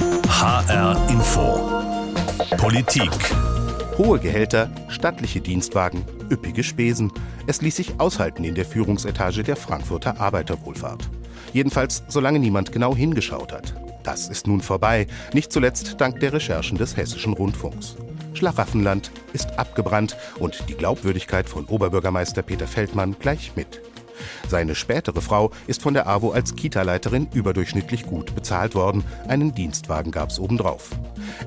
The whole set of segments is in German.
HR Info. Politik. Hohe Gehälter, stattliche Dienstwagen, üppige Spesen. Es ließ sich aushalten in der Führungsetage der Frankfurter Arbeiterwohlfahrt. Jedenfalls, solange niemand genau hingeschaut hat. Das ist nun vorbei, nicht zuletzt dank der Recherchen des Hessischen Rundfunks. Schlaraffenland ist abgebrannt und die Glaubwürdigkeit von Oberbürgermeister Peter Feldmann gleich mit. Seine spätere Frau ist von der AWO als Kita-Leiterin überdurchschnittlich gut bezahlt worden. Einen Dienstwagen gab es obendrauf.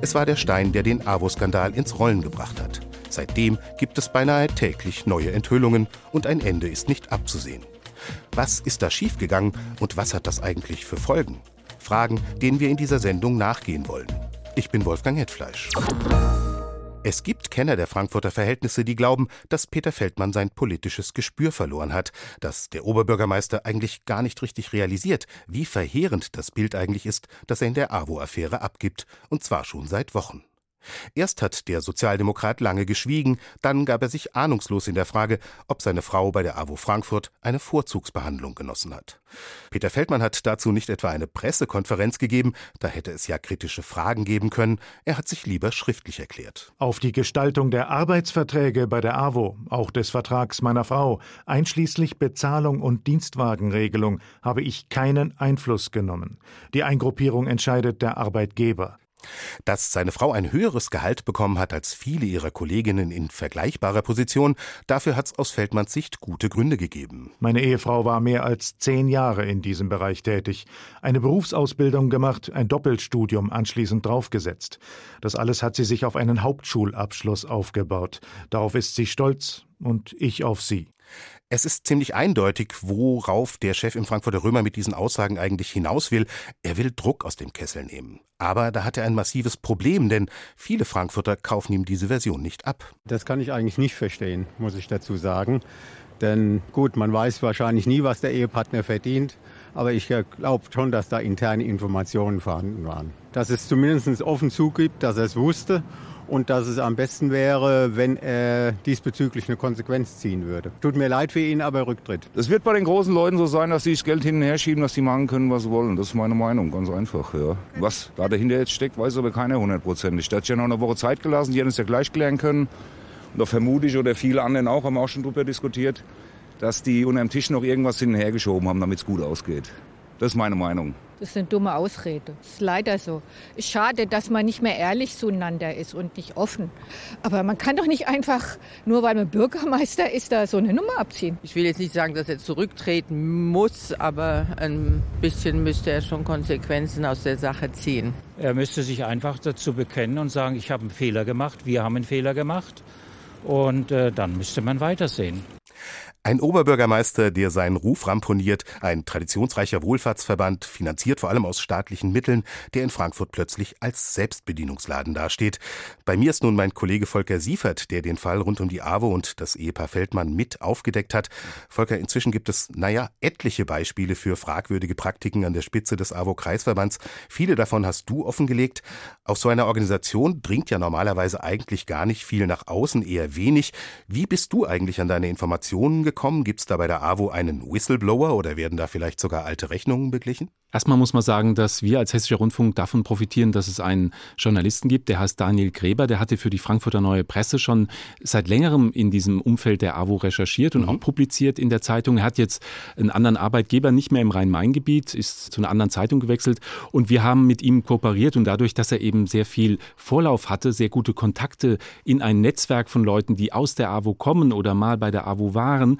Es war der Stein, der den AWO-Skandal ins Rollen gebracht hat. Seitdem gibt es beinahe täglich neue Enthüllungen und ein Ende ist nicht abzusehen. Was ist da schiefgegangen und was hat das eigentlich für Folgen? Fragen, denen wir in dieser Sendung nachgehen wollen. Ich bin Wolfgang Hetfleisch. Es gibt Kenner der Frankfurter Verhältnisse, die glauben, dass Peter Feldmann sein politisches Gespür verloren hat, dass der Oberbürgermeister eigentlich gar nicht richtig realisiert, wie verheerend das Bild eigentlich ist, das er in der AWO-Affäre abgibt, und zwar schon seit Wochen. Erst hat der Sozialdemokrat lange geschwiegen, dann gab er sich ahnungslos in der Frage, ob seine Frau bei der AWO Frankfurt eine Vorzugsbehandlung genossen hat. Peter Feldmann hat dazu nicht etwa eine Pressekonferenz gegeben, da hätte es ja kritische Fragen geben können, er hat sich lieber schriftlich erklärt. Auf die Gestaltung der Arbeitsverträge bei der AWO, auch des Vertrags meiner Frau, einschließlich Bezahlung und Dienstwagenregelung, habe ich keinen Einfluss genommen. Die Eingruppierung entscheidet der Arbeitgeber. Dass seine Frau ein höheres Gehalt bekommen hat als viele ihrer Kolleginnen in vergleichbarer Position, dafür hat es aus Feldmanns Sicht gute Gründe gegeben. Meine Ehefrau war mehr als zehn Jahre in diesem Bereich tätig, eine Berufsausbildung gemacht, ein Doppelstudium anschließend draufgesetzt. Das alles hat sie sich auf einen Hauptschulabschluss aufgebaut. Darauf ist sie stolz und ich auf sie. Es ist ziemlich eindeutig, worauf der Chef im Frankfurter Römer mit diesen Aussagen eigentlich hinaus will. Er will Druck aus dem Kessel nehmen. Aber da hat er ein massives Problem, denn viele Frankfurter kaufen ihm diese Version nicht ab. Das kann ich eigentlich nicht verstehen, muss ich dazu sagen. Denn gut, man weiß wahrscheinlich nie, was der Ehepartner verdient. Aber ich glaube schon, dass da interne Informationen vorhanden waren. Dass es zumindest offen zugibt, dass er es wusste und dass es am besten wäre, wenn er diesbezüglich eine Konsequenz ziehen würde. Tut mir leid für ihn, aber er rücktritt. Es wird bei den großen Leuten so sein, dass sie das Geld hin und her schieben, dass sie machen können, was sie wollen. Das ist meine Meinung, ganz einfach. Ja. Was da dahinter jetzt steckt, weiß aber keiner hundertprozentig. Da hat ja noch eine Woche Zeit gelassen, die hätten es ja gleich klären können. Und da vermute ich, oder viele anderen auch, haben auch schon drüber diskutiert, dass die unter dem Tisch noch irgendwas hin und her geschoben haben, damit es gut ausgeht. Das ist meine Meinung. Das ist eine dumme Ausrede. Das ist leider so. Es ist schade, dass man nicht mehr ehrlich zueinander ist und nicht offen. Aber man kann doch nicht einfach, nur weil man Bürgermeister ist, da so eine Nummer abziehen. Ich will jetzt nicht sagen, dass er zurücktreten muss, aber ein bisschen müsste er schon Konsequenzen aus der Sache ziehen. Er müsste sich einfach dazu bekennen und sagen, ich habe einen Fehler gemacht, wir haben einen Fehler gemacht. Und äh, dann müsste man weitersehen. Ein Oberbürgermeister, der seinen Ruf ramponiert, ein traditionsreicher Wohlfahrtsverband, finanziert vor allem aus staatlichen Mitteln, der in Frankfurt plötzlich als Selbstbedienungsladen dasteht. Bei mir ist nun mein Kollege Volker Siefert, der den Fall rund um die AWO und das Ehepaar Feldmann mit aufgedeckt hat. Volker, inzwischen gibt es, naja, etliche Beispiele für fragwürdige Praktiken an der Spitze des AWO-Kreisverbands. Viele davon hast du offengelegt. Aus so einer Organisation dringt ja normalerweise eigentlich gar nicht viel nach außen, eher wenig. Wie bist du eigentlich an deine Informationen gekommen? Gekommen? Gibt es da bei der AWO einen Whistleblower oder werden da vielleicht sogar alte Rechnungen beglichen? Erstmal muss man sagen, dass wir als Hessischer Rundfunk davon profitieren, dass es einen Journalisten gibt, der heißt Daniel Gräber, der hatte für die Frankfurter Neue Presse schon seit längerem in diesem Umfeld der AWO recherchiert und mhm. auch publiziert in der Zeitung. Er hat jetzt einen anderen Arbeitgeber, nicht mehr im Rhein-Main-Gebiet, ist zu einer anderen Zeitung gewechselt und wir haben mit ihm kooperiert und dadurch, dass er eben sehr viel Vorlauf hatte, sehr gute Kontakte in ein Netzwerk von Leuten, die aus der AWO kommen oder mal bei der AWO waren,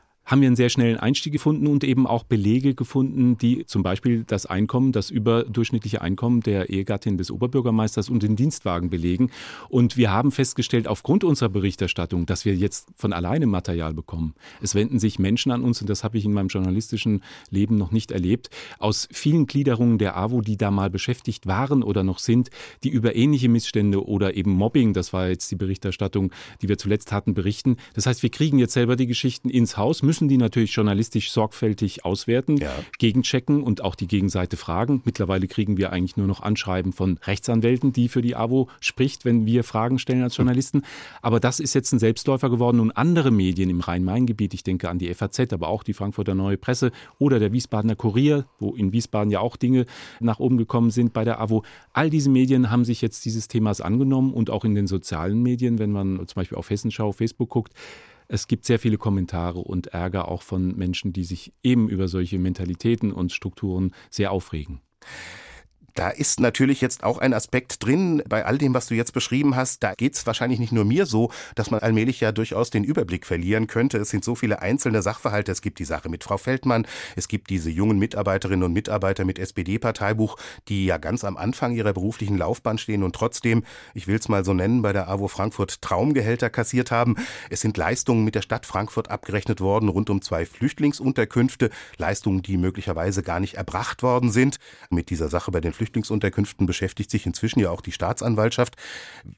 haben wir einen sehr schnellen Einstieg gefunden und eben auch Belege gefunden, die zum Beispiel das Einkommen, das überdurchschnittliche Einkommen der Ehegattin des Oberbürgermeisters und den Dienstwagen belegen. Und wir haben festgestellt, aufgrund unserer Berichterstattung, dass wir jetzt von alleine Material bekommen. Es wenden sich Menschen an uns, und das habe ich in meinem journalistischen Leben noch nicht erlebt, aus vielen Gliederungen der AWO, die da mal beschäftigt waren oder noch sind, die über ähnliche Missstände oder eben Mobbing, das war jetzt die Berichterstattung, die wir zuletzt hatten, berichten. Das heißt, wir kriegen jetzt selber die Geschichten ins Haus, müssen müssen die natürlich journalistisch sorgfältig auswerten, Ja. gegenchecken und auch die Gegenseite fragen. Mittlerweile kriegen wir eigentlich nur noch Anschreiben von Rechtsanwälten, die für die AWO spricht, wenn wir Fragen stellen als Journalisten. Aber das ist jetzt ein Selbstläufer geworden und andere Medien im Rhein-Main-Gebiet, ich denke an die FAZ, aber auch die Frankfurter Neue Presse oder der Wiesbadener Kurier, wo in Wiesbaden ja auch Dinge nach oben gekommen sind bei der AWO. All diese Medien haben sich jetzt dieses Themas angenommen und auch in den sozialen Medien, wenn man zum Beispiel auf Hessenschau, Facebook guckt, es gibt sehr viele Kommentare und Ärger auch von Menschen, die sich eben über solche Mentalitäten und Strukturen sehr aufregen. Da ist natürlich jetzt auch ein Aspekt drin bei all dem, was du jetzt beschrieben hast. Da geht's wahrscheinlich nicht nur mir so, dass man allmählich ja durchaus den Überblick verlieren könnte. Es sind so viele einzelne Sachverhalte. Es gibt die Sache mit Frau Feldmann. Es gibt diese jungen Mitarbeiterinnen und Mitarbeiter mit SPD-Parteibuch, die ja ganz am Anfang ihrer beruflichen Laufbahn stehen und trotzdem, ich will's mal so nennen, bei der AWO Frankfurt Traumgehälter kassiert haben. Es sind Leistungen mit der Stadt Frankfurt abgerechnet worden rund um zwei Flüchtlingsunterkünfte. Leistungen, die möglicherweise gar nicht erbracht worden sind. Mit dieser Sache bei den Flüchtlingsunterkünften beschäftigt sich inzwischen ja auch die Staatsanwaltschaft.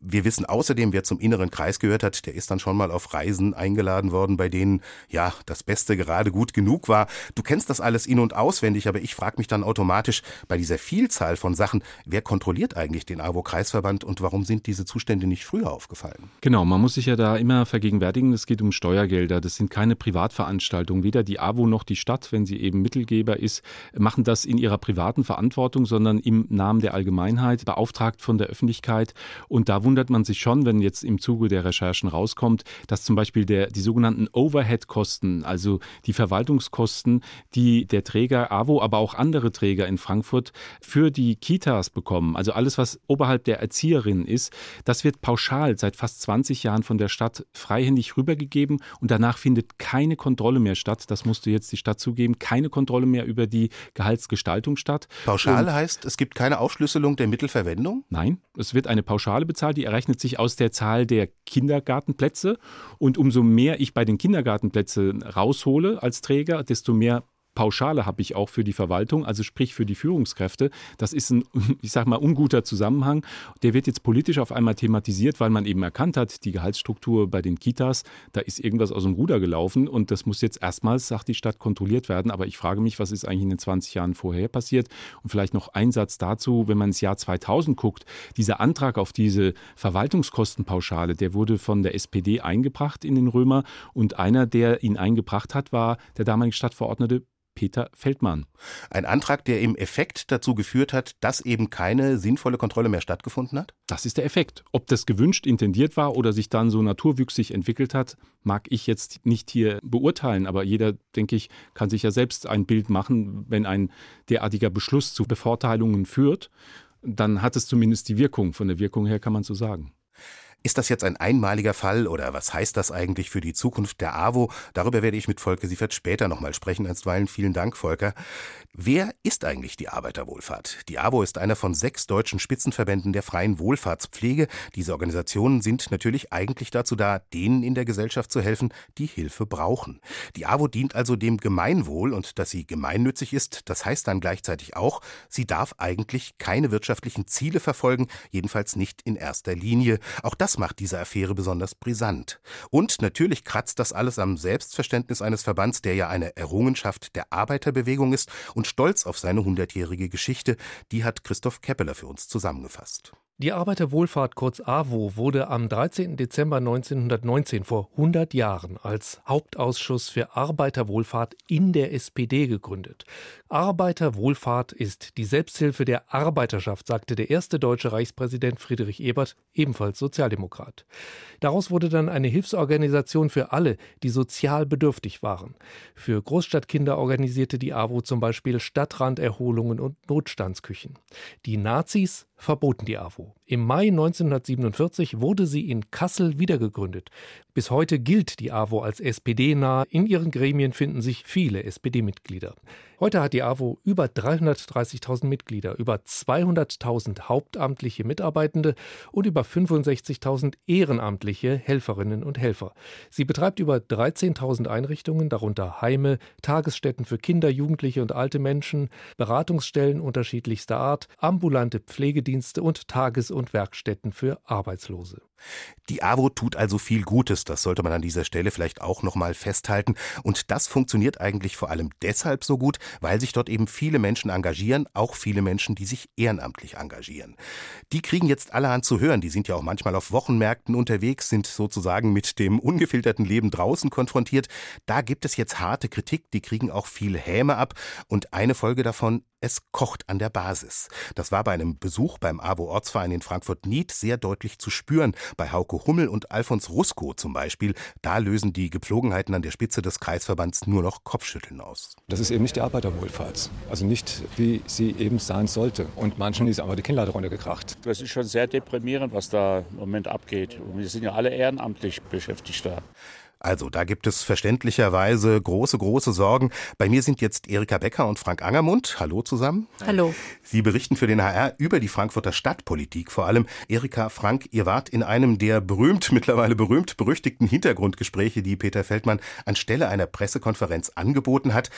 Wir wissen außerdem, wer zum inneren Kreis gehört hat, der ist dann schon mal auf Reisen eingeladen worden, bei denen ja das Beste gerade gut genug war. Du kennst das alles in- und auswendig, aber ich frage mich dann automatisch bei dieser Vielzahl von Sachen, wer kontrolliert eigentlich den AWO-Kreisverband und warum sind diese Zustände nicht früher aufgefallen? Genau, man muss sich ja da immer vergegenwärtigen, es geht um Steuergelder. Das sind keine Privatveranstaltungen. Weder die AWO noch die Stadt, wenn sie eben Mittelgeber ist, machen das in ihrer privaten Verantwortung, sondern im Namen der Allgemeinheit, beauftragt von der Öffentlichkeit. Und da wundert man sich schon, wenn jetzt im Zuge der Recherchen rauskommt, dass zum Beispiel der, die sogenannten Overhead-Kosten, also die Verwaltungskosten, die der Träger AWO, aber auch andere Träger in Frankfurt für die Kitas bekommen, also alles, was oberhalb der Erzieherin ist, das wird pauschal seit fast 20 Jahren von der Stadt freihändig rübergegeben und danach findet keine Kontrolle mehr statt. Das musste jetzt die Stadt zugeben, keine Kontrolle mehr über die Gehaltsgestaltung statt. Pauschal Und heißt, es gibt keine Aufschlüsselung der Mittelverwendung? Nein, es wird eine Pauschale bezahlt, die errechnet sich aus der Zahl der Kindergartenplätze. Und umso mehr ich bei den Kindergartenplätzen raushole als Träger, desto mehr Pauschale habe ich auch für die Verwaltung, also sprich für die Führungskräfte. Das ist ein, ich sage mal, unguter Zusammenhang. Der wird jetzt politisch auf einmal thematisiert, weil man eben erkannt hat, die Gehaltsstruktur bei den Kitas, da ist irgendwas aus dem Ruder gelaufen und das muss jetzt erstmals, sagt die Stadt, kontrolliert werden. Aber ich frage mich, was ist eigentlich in den 20 Jahren vorher passiert? Und vielleicht noch ein Satz dazu, wenn man ins Jahr 2000 guckt, dieser Antrag auf diese Verwaltungskostenpauschale, der wurde von der SPD eingebracht in den Römer und einer, der ihn eingebracht hat, war der damalige Stadtverordnete Peter Feldmann. Ein Antrag, der im Effekt dazu geführt hat, dass eben keine sinnvolle Kontrolle mehr stattgefunden hat? Das ist der Effekt. Ob das gewünscht, intendiert war oder sich dann so naturwüchsig entwickelt hat, mag ich jetzt nicht hier beurteilen. Aber jeder, denke ich, kann sich ja selbst ein Bild machen, wenn ein derartiger Beschluss zu Bevorteilungen führt. Dann hat es zumindest die Wirkung. Von der Wirkung her kann man so sagen. Ist das jetzt ein einmaliger Fall oder was heißt das eigentlich für die Zukunft der AWO? Darüber werde ich mit Volker Siefert später nochmal sprechen. Einstweilen vielen Dank, Volker. Wer ist eigentlich die Arbeiterwohlfahrt? Die AWO ist einer von sechs deutschen Spitzenverbänden der freien Wohlfahrtspflege. Diese Organisationen sind natürlich eigentlich dazu da, denen in der Gesellschaft zu helfen, die Hilfe brauchen. Die AWO dient also dem Gemeinwohl und dass sie gemeinnützig ist, das heißt dann gleichzeitig auch, sie darf eigentlich keine wirtschaftlichen Ziele verfolgen, jedenfalls nicht in erster Linie. Auch das macht diese Affäre besonders brisant. Und natürlich kratzt das alles am Selbstverständnis eines Verbands, der ja eine Errungenschaft der Arbeiterbewegung ist und stolz auf seine hundertjährige Geschichte, die hat Christoph Keppeler für uns zusammengefasst. Die Arbeiterwohlfahrt kurz AWO wurde am 13. Dezember 1919 vor 100 Jahren als Hauptausschuss für Arbeiterwohlfahrt in der SPD gegründet. Arbeiterwohlfahrt ist die Selbsthilfe der Arbeiterschaft, sagte der erste deutsche Reichspräsident Friedrich Ebert, ebenfalls Sozialdemokrat. Daraus wurde dann eine Hilfsorganisation für alle, die sozial bedürftig waren. Für Großstadtkinder organisierte die AWO zum Beispiel Stadtranderholungen und Notstandsküchen. Die Nazis verboten die AWO. Im Mai 1947 wurde sie in Kassel wiedergegründet. Bis heute gilt die AWO als SPD-nah. In ihren Gremien finden sich viele SPD-Mitglieder. Heute hat die AWO über 330.000 Mitglieder, über 200.000 hauptamtliche Mitarbeitende und über 65.000 ehrenamtliche Helferinnen und Helfer. Sie betreibt über 13.000 Einrichtungen, darunter Heime, Tagesstätten für Kinder, Jugendliche und alte Menschen, Beratungsstellen unterschiedlichster Art, ambulante Pflegedienste und Tages- und Werkstätten für Arbeitslose. Die AWO tut also viel Gutes, das sollte man an dieser Stelle vielleicht auch nochmal festhalten. Und das funktioniert eigentlich vor allem deshalb so gut, weil sich dort eben viele Menschen engagieren, auch viele Menschen, die sich ehrenamtlich engagieren. Die kriegen jetzt allerhand zu hören, die sind ja auch manchmal auf Wochenmärkten unterwegs, sind sozusagen mit dem ungefilterten Leben draußen konfrontiert. Da gibt es jetzt harte Kritik, die kriegen auch viel Häme ab. Und eine Folge davon es kocht an der Basis. Das war bei einem Besuch beim AWO-Ortsverein in Frankfurt-Nied sehr deutlich zu spüren. Bei Hauke Hummel und Alfons Rusko zum Beispiel. Da lösen die Gepflogenheiten an der Spitze des Kreisverbands nur noch Kopfschütteln aus. Das ist eben nicht die Arbeiterwohlfahrt. Also nicht, wie sie eben sein sollte. Und manchen ist einfach die Kinnlade runtergekracht. Das ist schon sehr deprimierend, was da im Moment abgeht. Und wir sind ja alle ehrenamtlich beschäftigt da. Also da gibt es verständlicherweise große, große Sorgen. Bei mir sind jetzt Erika Becker und Frank Angermund. Hallo zusammen. Hallo. Sie berichten für den HR über die Frankfurter Stadtpolitik. Vor allem Erika, Frank, ihr wart in einem der berühmt, mittlerweile berühmt berüchtigten Hintergrundgespräche, die Peter Feldmann anstelle einer Pressekonferenz angeboten hat.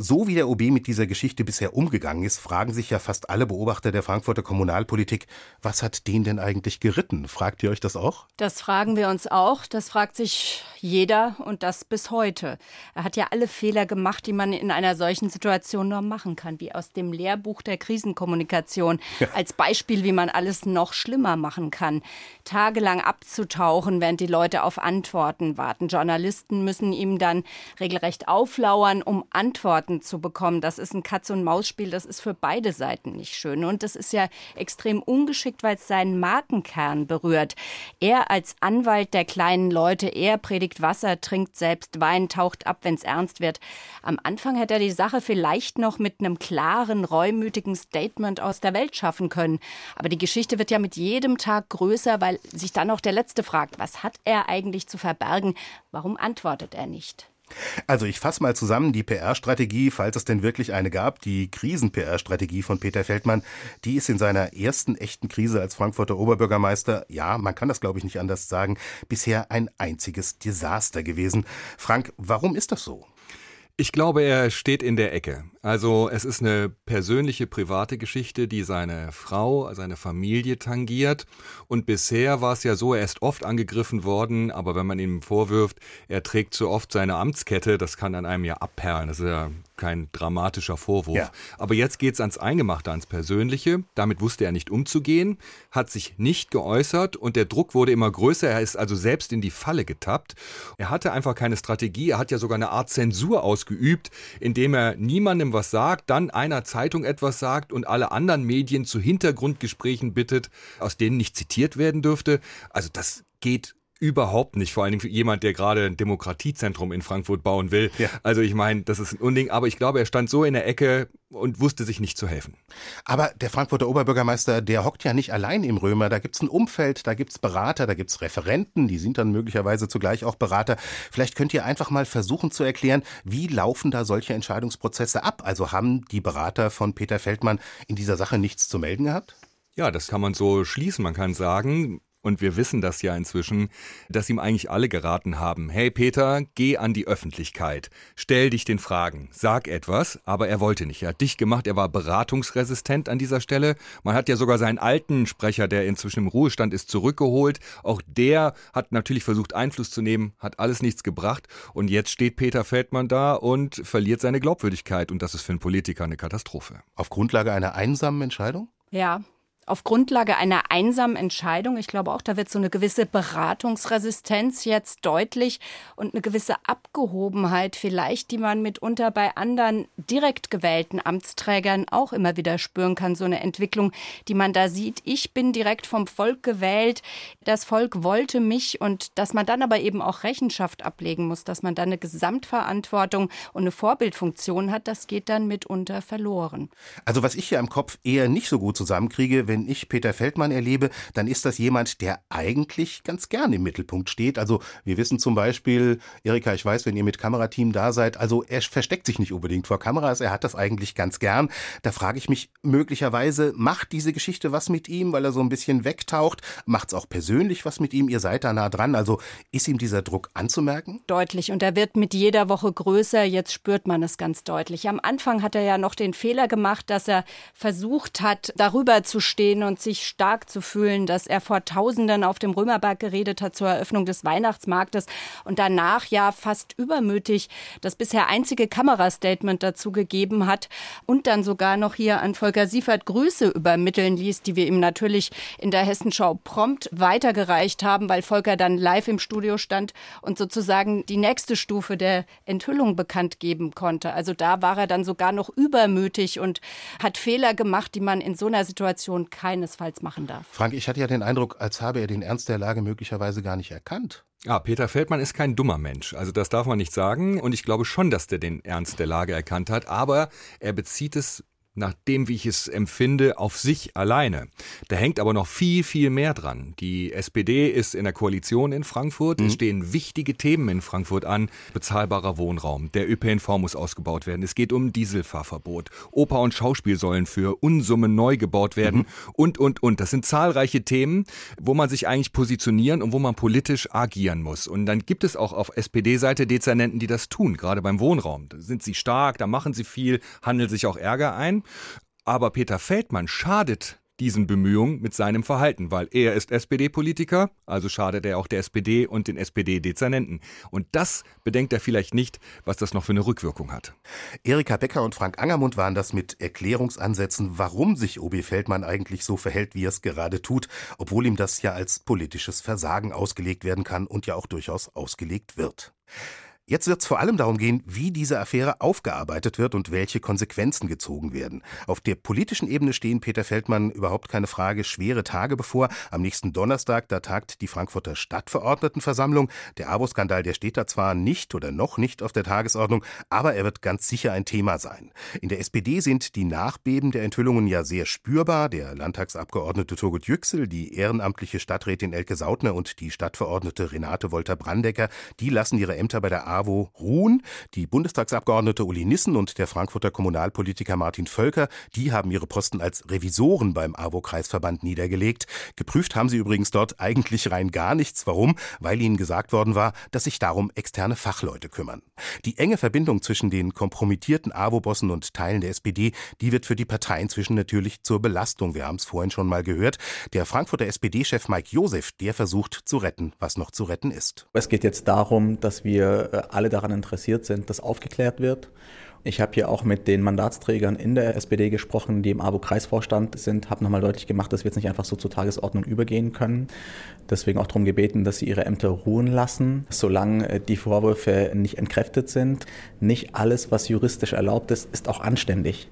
So wie der OB mit dieser Geschichte bisher umgegangen ist, fragen sich ja fast alle Beobachter der Frankfurter Kommunalpolitik, was hat den denn eigentlich geritten? Fragt ihr euch das auch? Das fragen wir uns auch. Das fragt sich jeder und das bis heute. Er hat ja alle Fehler gemacht, die man in einer solchen Situation nur machen kann, wie aus dem Lehrbuch der Krisenkommunikation. Ja. Als Beispiel, wie man alles noch schlimmer machen kann. Tagelang abzutauchen, während die Leute auf Antworten warten. Journalisten müssen ihm dann regelrecht auflauern, um Antworten zu bekommen. Das ist ein Katz-und-Maus-Spiel, das ist für beide Seiten nicht schön. Und das ist ja extrem ungeschickt, weil es seinen Markenkern berührt. Er als Anwalt der kleinen Leute, er predigt Wasser, trinkt selbst Wein, taucht ab, wenn es ernst wird. Am Anfang hätte er die Sache vielleicht noch mit einem klaren, reumütigen Statement aus der Welt schaffen können. Aber die Geschichte wird ja mit jedem Tag größer, weil sich dann auch der Letzte fragt, was hat er eigentlich zu verbergen? Warum antwortet er nicht? Also ich fasse mal zusammen die PR-Strategie, falls es denn wirklich eine gab, die Krisen-PR-Strategie von Peter Feldmann, die ist in seiner ersten echten Krise als Frankfurter Oberbürgermeister, ja, man kann das glaube ich nicht anders sagen, bisher ein einziges Desaster gewesen. Frank, warum ist das so? Ich glaube, er steht in der Ecke. Also es ist eine persönliche, private Geschichte, die seine Frau, seine Familie tangiert. Und bisher war es ja so, er ist oft angegriffen worden, aber wenn man ihm vorwirft, er trägt zu oft seine Amtskette, das kann an einem ja abperlen. Das ist ja kein dramatischer Vorwurf. Ja. Aber jetzt geht's ans Eingemachte, ans Persönliche. Damit wusste er nicht umzugehen, hat sich nicht geäußert und der Druck wurde immer größer. Er ist also selbst in die Falle getappt. Er hatte einfach keine Strategie. Er hat ja sogar eine Art Zensur ausgeübt, indem er niemandem was sagt, dann einer Zeitung etwas sagt und alle anderen Medien zu Hintergrundgesprächen bittet, aus denen nicht zitiert werden dürfte. Also das geht Überhaupt nicht, vor allem für jemand, der gerade ein Demokratiezentrum in Frankfurt bauen will. Ja. Also ich meine, das ist ein Unding, aber ich glaube, er stand so in der Ecke und wusste sich nicht zu helfen. Aber der Frankfurter Oberbürgermeister, der hockt ja nicht allein im Römer. Da gibt's ein Umfeld, da gibt's Berater, da gibt's Referenten, die sind dann möglicherweise zugleich auch Berater. Vielleicht könnt ihr einfach mal versuchen zu erklären, wie laufen da solche Entscheidungsprozesse ab? Also haben die Berater von Peter Feldmann in dieser Sache nichts zu melden gehabt? Ja, das kann man so schließen. Man kann sagen, und wir wissen das ja inzwischen, dass ihm eigentlich alle geraten haben, hey Peter, geh an die Öffentlichkeit, stell dich den Fragen, sag etwas, aber er wollte nicht. Er hat dich gemacht, er war beratungsresistent an dieser Stelle. Man hat ja sogar seinen alten Sprecher, der inzwischen im Ruhestand ist, zurückgeholt. Auch der hat natürlich versucht, Einfluss zu nehmen, hat alles nichts gebracht. Und jetzt steht Peter Feldmann da und verliert seine Glaubwürdigkeit. Und das ist für einen Politiker eine Katastrophe. Auf Grundlage einer einsamen Entscheidung? Ja, auf Grundlage einer einsamen Entscheidung. Ich glaube auch, da wird so eine gewisse Beratungsresistenz jetzt deutlich und eine gewisse Abgehobenheit vielleicht, die man mitunter bei anderen direkt gewählten Amtsträgern auch immer wieder spüren kann. So eine Entwicklung, die man da sieht. Ich bin direkt vom Volk gewählt. Das Volk wollte mich und dass man dann aber eben auch Rechenschaft ablegen muss, dass man dann eine Gesamtverantwortung und eine Vorbildfunktion hat, das geht dann mitunter verloren. Also was ich hier im Kopf eher nicht so gut zusammenkriege, wenn wenn ich Peter Feldmann erlebe, dann ist das jemand, der eigentlich ganz gern im Mittelpunkt steht. Also wir wissen zum Beispiel, Erika, ich weiß, wenn ihr mit Kamerateam da seid, also er versteckt sich nicht unbedingt vor Kameras, er hat das eigentlich ganz gern. Da frage ich mich möglicherweise, macht diese Geschichte was mit ihm, weil er so ein bisschen wegtaucht? Macht es auch persönlich was mit ihm? Ihr seid da nah dran. Also ist ihm dieser Druck anzumerken? Deutlich. Und er wird mit jeder Woche größer. Jetzt spürt man es ganz deutlich. Am Anfang hat er ja noch den Fehler gemacht, dass er versucht hat, darüber zu stehen, stehen und sich stark zu fühlen, dass er vor Tausenden auf dem Römerberg geredet hat zur Eröffnung des Weihnachtsmarktes und danach ja fast übermütig das bisher einzige Kamerastatement dazu gegeben hat und dann sogar noch hier an Volker Siefert Grüße übermitteln ließ, die wir ihm natürlich in der Hessenschau prompt weitergereicht haben, weil Volker dann live im Studio stand und sozusagen die nächste Stufe der Enthüllung bekannt geben konnte. Also da war er dann sogar noch übermütig und hat Fehler gemacht, die man in so einer Situation keinesfalls machen darf. Frank, ich hatte ja den Eindruck, als habe er den Ernst der Lage möglicherweise gar nicht erkannt. Ja, Peter Feldmann ist kein dummer Mensch. Also das darf man nicht sagen. Und ich glaube schon, dass der den Ernst der Lage erkannt hat. Aber er bezieht es nach dem, wie ich es empfinde, auf sich alleine. Da hängt aber noch viel, viel mehr dran. Die SPD ist in der Koalition in Frankfurt. Mhm. Es stehen wichtige Themen in Frankfurt an. Bezahlbarer Wohnraum. Der ÖPNV muss ausgebaut werden. Es geht um Dieselfahrverbot. Oper und Schauspiel sollen für Unsummen neu gebaut werden. Mhm. Und, und, und. Das sind zahlreiche Themen, wo man sich eigentlich positionieren und wo man politisch agieren muss. Und dann gibt es auch auf SPD-Seite Dezernenten, die das tun, gerade beim Wohnraum. Da sind sie stark, da machen sie viel, handeln sich auch Ärger ein. Aber Peter Feldmann schadet diesen Bemühungen mit seinem Verhalten, weil er ist SPD-Politiker, also schadet er auch der SPD und den SPD-Dezernenten. Und das bedenkt er vielleicht nicht, was das noch für eine Rückwirkung hat. Erika Becker und Frank Angermund waren das mit Erklärungsansätzen, warum sich OB Feldmann eigentlich so verhält, wie er es gerade tut, obwohl ihm das ja als politisches Versagen ausgelegt werden kann und ja auch durchaus ausgelegt wird. Jetzt wird es vor allem darum gehen, wie diese Affäre aufgearbeitet wird und welche Konsequenzen gezogen werden. Auf der politischen Ebene stehen Peter Feldmann überhaupt keine Frage schwere Tage bevor. Am nächsten Donnerstag, da tagt die Frankfurter Stadtverordnetenversammlung. Der AWO-Skandal, der steht da zwar nicht oder noch nicht auf der Tagesordnung, aber er wird ganz sicher ein Thema sein. In der SPD sind die Nachbeben der Enthüllungen ja sehr spürbar. Der Landtagsabgeordnete Turgut Yüksel, die ehrenamtliche Stadträtin Elke Sautner und die Stadtverordnete Renate Wolter-Brandecker, die lassen ihre Ämter bei der AWO AWO ruhen. Die Bundestagsabgeordnete Uli Nissen und der Frankfurter Kommunalpolitiker Martin Völker, die haben ihre Posten als Revisoren beim AWO-Kreisverband niedergelegt. Geprüft haben sie übrigens dort eigentlich rein gar nichts. Warum? Weil ihnen gesagt worden war, dass sich darum externe Fachleute kümmern. Die enge Verbindung zwischen den kompromittierten AWO-Bossen und Teilen der SPD, die wird für die Partei inzwischen natürlich zur Belastung. Wir haben es vorhin schon mal gehört. Der Frankfurter SPD-Chef Mike Josef, der versucht zu retten, was noch zu retten ist. Es geht jetzt darum, dass wir äh, alle daran interessiert sind, dass aufgeklärt wird ich habe hier auch mit den Mandatsträgern in der SPD gesprochen, die im AWO-Kreisvorstand sind, habe nochmal deutlich gemacht, dass wir jetzt nicht einfach so zur Tagesordnung übergehen können. Deswegen auch darum gebeten, dass sie ihre Ämter ruhen lassen, solange äh, die Vorwürfe nicht entkräftet sind. Nicht alles, was juristisch erlaubt ist, ist auch anständig.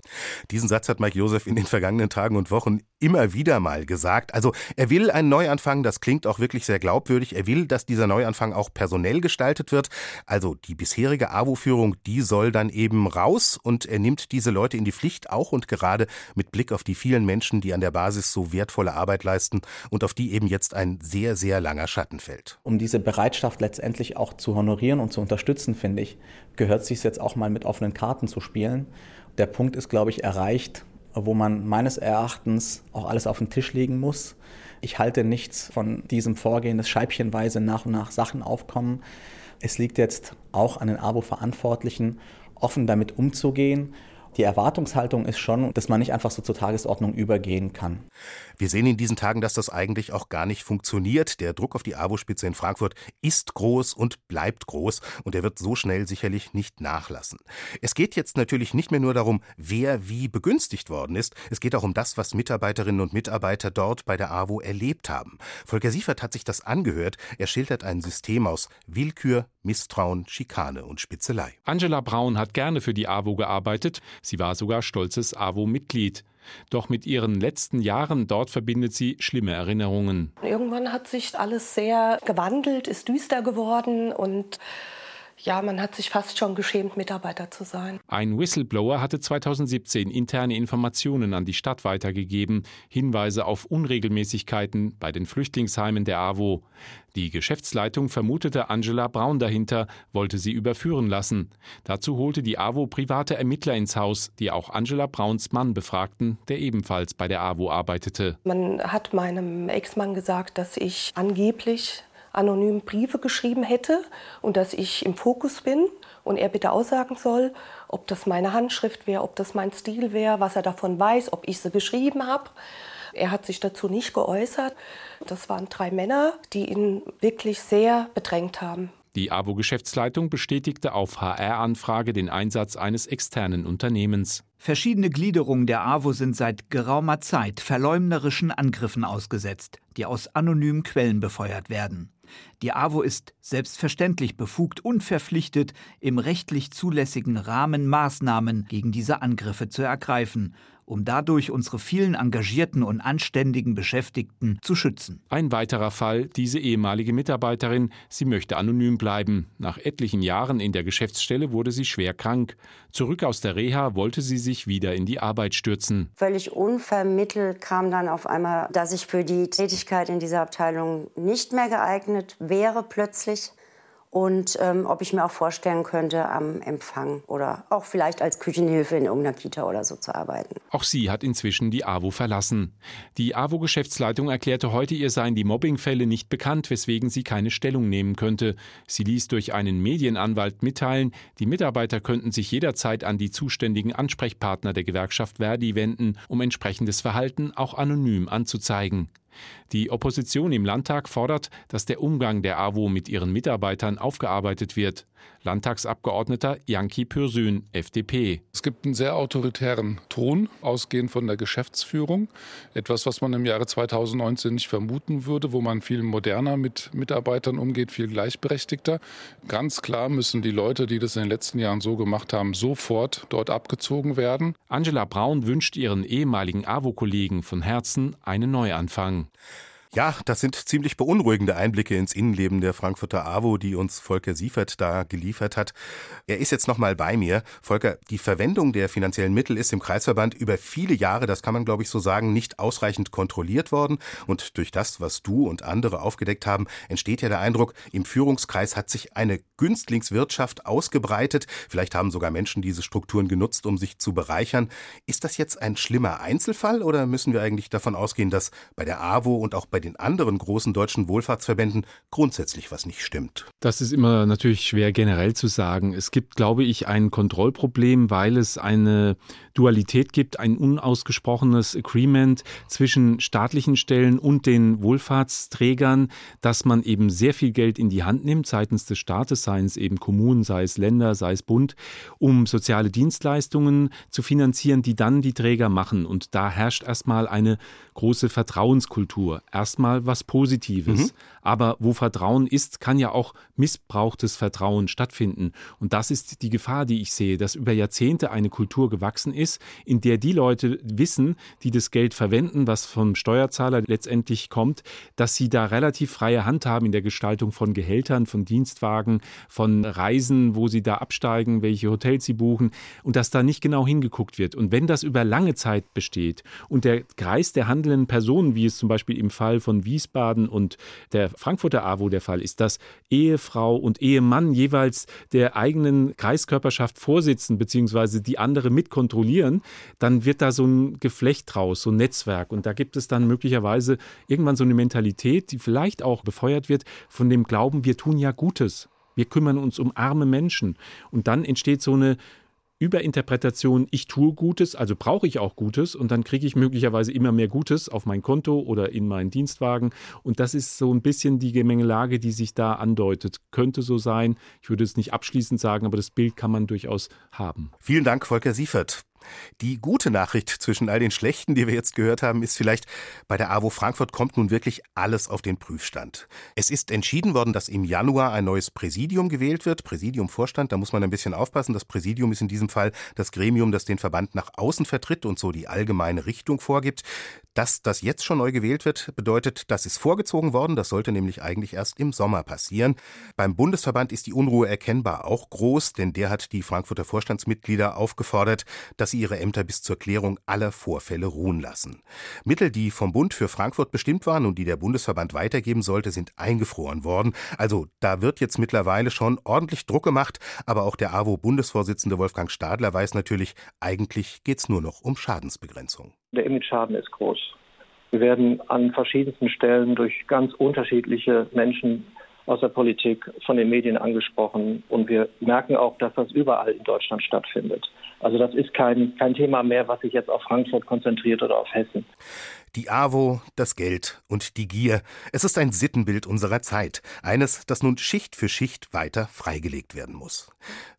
Diesen Satz hat Mike Josef in den vergangenen Tagen und Wochen immer wieder mal gesagt. Also er will einen Neuanfang, das klingt auch wirklich sehr glaubwürdig. Er will, dass dieser Neuanfang auch personell gestaltet wird. Also die bisherige AWO-Führung, die soll dann eben raus und er nimmt diese Leute in die Pflicht, auch und gerade mit Blick auf die vielen Menschen, die an der Basis so wertvolle Arbeit leisten und auf die eben jetzt ein sehr, sehr langer Schatten fällt. Um diese Bereitschaft letztendlich auch zu honorieren und zu unterstützen, finde ich, gehört es sich jetzt auch mal mit offenen Karten zu spielen. Der Punkt ist, glaube ich, erreicht, wo man meines Erachtens auch alles auf den Tisch legen muss. Ich halte nichts von diesem Vorgehen, dass scheibchenweise nach und nach Sachen aufkommen. Es liegt jetzt auch an den ABO-Verantwortlichen, offen damit umzugehen. Die Erwartungshaltung ist schon, dass man nicht einfach so zur Tagesordnung übergehen kann. Wir sehen in diesen Tagen, dass das eigentlich auch gar nicht funktioniert. Der Druck auf die AWO-Spitze in Frankfurt ist groß und bleibt groß und er wird so schnell sicherlich nicht nachlassen. Es geht jetzt natürlich nicht mehr nur darum, wer wie begünstigt worden ist. Es geht auch um das, was Mitarbeiterinnen und Mitarbeiter dort bei der AWO erlebt haben. Volker Siefert hat sich das angehört. Er schildert ein System aus Willkür, Misstrauen, Schikane und Spitzelei. Angela Braun hat gerne für die AWO gearbeitet. Sie war sogar stolzes AWO-Mitglied. Doch mit ihren letzten Jahren dort verbindet sie schlimme Erinnerungen. Irgendwann hat sich alles sehr gewandelt, ist düster geworden und ja, man hat sich fast schon geschämt, Mitarbeiter zu sein. Ein Whistleblower hatte 2017 interne Informationen an die Stadt weitergegeben, Hinweise auf Unregelmäßigkeiten bei den Flüchtlingsheimen der AWO. Die Geschäftsleitung vermutete Angela Braun dahinter, wollte sie überführen lassen. Dazu holte die AWO private Ermittler ins Haus, die auch Angela Brauns Mann befragten, der ebenfalls bei der AWO arbeitete. Man hat meinem Ex-Mann gesagt, dass ich angeblich anonym Briefe geschrieben hätte und dass ich im Fokus bin und er bitte aussagen soll, ob das meine Handschrift wäre, ob das mein Stil wäre, was er davon weiß, ob ich sie geschrieben habe. Er hat sich dazu nicht geäußert. Das waren drei Männer, die ihn wirklich sehr bedrängt haben. Die AWO-Geschäftsleitung bestätigte auf HR-Anfrage den Einsatz eines externen Unternehmens. Verschiedene Gliederungen der AWO sind seit geraumer Zeit verleumderischen Angriffen ausgesetzt, die aus anonymen Quellen befeuert werden. Die AWO ist selbstverständlich befugt und verpflichtet, im rechtlich zulässigen Rahmen Maßnahmen gegen diese Angriffe zu ergreifen um dadurch unsere vielen engagierten und anständigen Beschäftigten zu schützen. Ein weiterer Fall, diese ehemalige Mitarbeiterin, sie möchte anonym bleiben. Nach etlichen Jahren in der Geschäftsstelle wurde sie schwer krank. Zurück aus der Reha wollte sie sich wieder in die Arbeit stürzen. Völlig unvermittelt kam dann auf einmal, dass ich für die Tätigkeit in dieser Abteilung nicht mehr geeignet wäre plötzlich und ähm, ob ich mir auch vorstellen könnte, am Empfang oder auch vielleicht als Küchenhilfe in irgendeiner Kita oder so zu arbeiten. Auch sie hat inzwischen die AWO verlassen. Die AWO-Geschäftsleitung erklärte heute, ihr seien die Mobbingfälle nicht bekannt, weswegen sie keine Stellung nehmen könnte. Sie ließ durch einen Medienanwalt mitteilen, die Mitarbeiter könnten sich jederzeit an die zuständigen Ansprechpartner der Gewerkschaft Verdi wenden, um entsprechendes Verhalten auch anonym anzuzeigen. Die Opposition im Landtag fordert, dass der Umgang der AWO mit ihren Mitarbeitern aufgearbeitet wird. Landtagsabgeordneter Janki Pürsün, FDP. Es gibt einen sehr autoritären Ton, ausgehend von der Geschäftsführung. Etwas, was man im Jahre 2019 nicht vermuten würde, wo man viel moderner mit Mitarbeitern umgeht, viel gleichberechtigter. Ganz klar müssen die Leute, die das in den letzten Jahren so gemacht haben, sofort dort abgezogen werden. Angela Braun wünscht ihren ehemaligen AWO-Kollegen von Herzen einen Neuanfang. Ja, das sind ziemlich beunruhigende Einblicke ins Innenleben der Frankfurter AWO, die uns Volker Siefert da geliefert hat. Er ist jetzt nochmal bei mir. Volker, die Verwendung der finanziellen Mittel ist im Kreisverband über viele Jahre, das kann man glaube ich so sagen, nicht ausreichend kontrolliert worden. Und durch das, was du und andere aufgedeckt haben, entsteht ja der Eindruck, im Führungskreis hat sich eine Günstlingswirtschaft ausgebreitet. Vielleicht haben sogar Menschen diese Strukturen genutzt, um sich zu bereichern. Ist das jetzt ein schlimmer Einzelfall oder müssen wir eigentlich davon ausgehen, dass bei der AWO und auch bei den anderen großen deutschen Wohlfahrtsverbänden grundsätzlich was nicht stimmt. Das ist immer natürlich schwer generell zu sagen. Es gibt, glaube ich, ein Kontrollproblem, weil es eine Dualität gibt, ein unausgesprochenes Agreement zwischen staatlichen Stellen und den Wohlfahrtsträgern, dass man eben sehr viel Geld in die Hand nimmt seitens des Staates, seien es eben Kommunen, sei es Länder, sei es Bund, um soziale Dienstleistungen zu finanzieren, die dann die Träger machen. Und da herrscht erstmal eine große Vertrauenskultur. Erstmal was Positives. Mhm. Aber wo Vertrauen ist, kann ja auch missbrauchtes Vertrauen stattfinden. Und das ist die Gefahr, die ich sehe, dass über Jahrzehnte eine Kultur gewachsen ist, in der die Leute wissen, die das Geld verwenden, was vom Steuerzahler letztendlich kommt, dass sie da relativ freie Hand haben in der Gestaltung von Gehältern, von Dienstwagen, von Reisen, wo sie da absteigen, welche Hotels sie buchen und dass da nicht genau hingeguckt wird. Und wenn das über lange Zeit besteht und der Kreis der handelnden Personen, wie es zum Beispiel im Fall von Wiesbaden und der Frankfurter AWO der Fall ist, dass Ehefrau und Ehemann jeweils der eigenen Kreiskörperschaft vorsitzen, beziehungsweise die andere mitkontrollieren, kontrollieren, dann wird da so ein Geflecht draus, so ein Netzwerk. Und da gibt es dann möglicherweise irgendwann so eine Mentalität, die vielleicht auch befeuert wird von dem Glauben, wir tun ja Gutes. Wir kümmern uns um arme Menschen. Und dann entsteht so eine Überinterpretation, ich tue Gutes, also brauche ich auch Gutes und dann kriege ich möglicherweise immer mehr Gutes auf mein Konto oder in meinen Dienstwagen. Und das ist so ein bisschen die Gemengelage, die sich da andeutet. Könnte so sein. Ich würde es nicht abschließend sagen, aber das Bild kann man durchaus haben. Vielen Dank, Volker Siefert. Die gute Nachricht zwischen all den schlechten, die wir jetzt gehört haben, ist vielleicht, bei der AWO Frankfurt kommt nun wirklich alles auf den Prüfstand. Es ist entschieden worden, dass im Januar ein neues Präsidium gewählt wird. Präsidium Vorstand, da muss man ein bisschen aufpassen. Das Präsidium ist in diesem Fall das Gremium, das den Verband nach außen vertritt und so die allgemeine Richtung vorgibt. Dass das jetzt schon neu gewählt wird, bedeutet, das ist vorgezogen worden. Das sollte nämlich eigentlich erst im Sommer passieren. Beim Bundesverband ist die Unruhe erkennbar auch groß, denn der hat die Frankfurter Vorstandsmitglieder aufgefordert, dass sie ihre Ämter bis zur Klärung aller Vorfälle ruhen lassen. Mittel, die vom Bund für Frankfurt bestimmt waren und die der Bundesverband weitergeben sollte, sind eingefroren worden. Also da wird jetzt mittlerweile schon ordentlich Druck gemacht, aber auch der AWO-Bundesvorsitzende Wolfgang Stadler weiß natürlich, eigentlich geht's nur noch um Schadensbegrenzung. Der Image-Schaden ist groß. Wir werden an verschiedensten Stellen durch ganz unterschiedliche Menschen aus der Politik, von den Medien angesprochen. Und wir merken auch, dass das überall in Deutschland stattfindet. Also das ist kein, kein Thema mehr, was sich jetzt auf Frankfurt konzentriert oder auf Hessen. Die AWO, das Geld und die Gier. Es ist ein Sittenbild unserer Zeit. Eines, das nun Schicht für Schicht weiter freigelegt werden muss.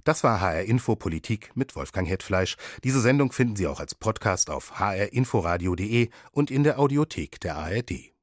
Das war HR Info Politik mit Wolfgang Hetfleisch. Diese Sendung finden Sie auch als Podcast auf hrinforadio.de und in der Audiothek der ARD.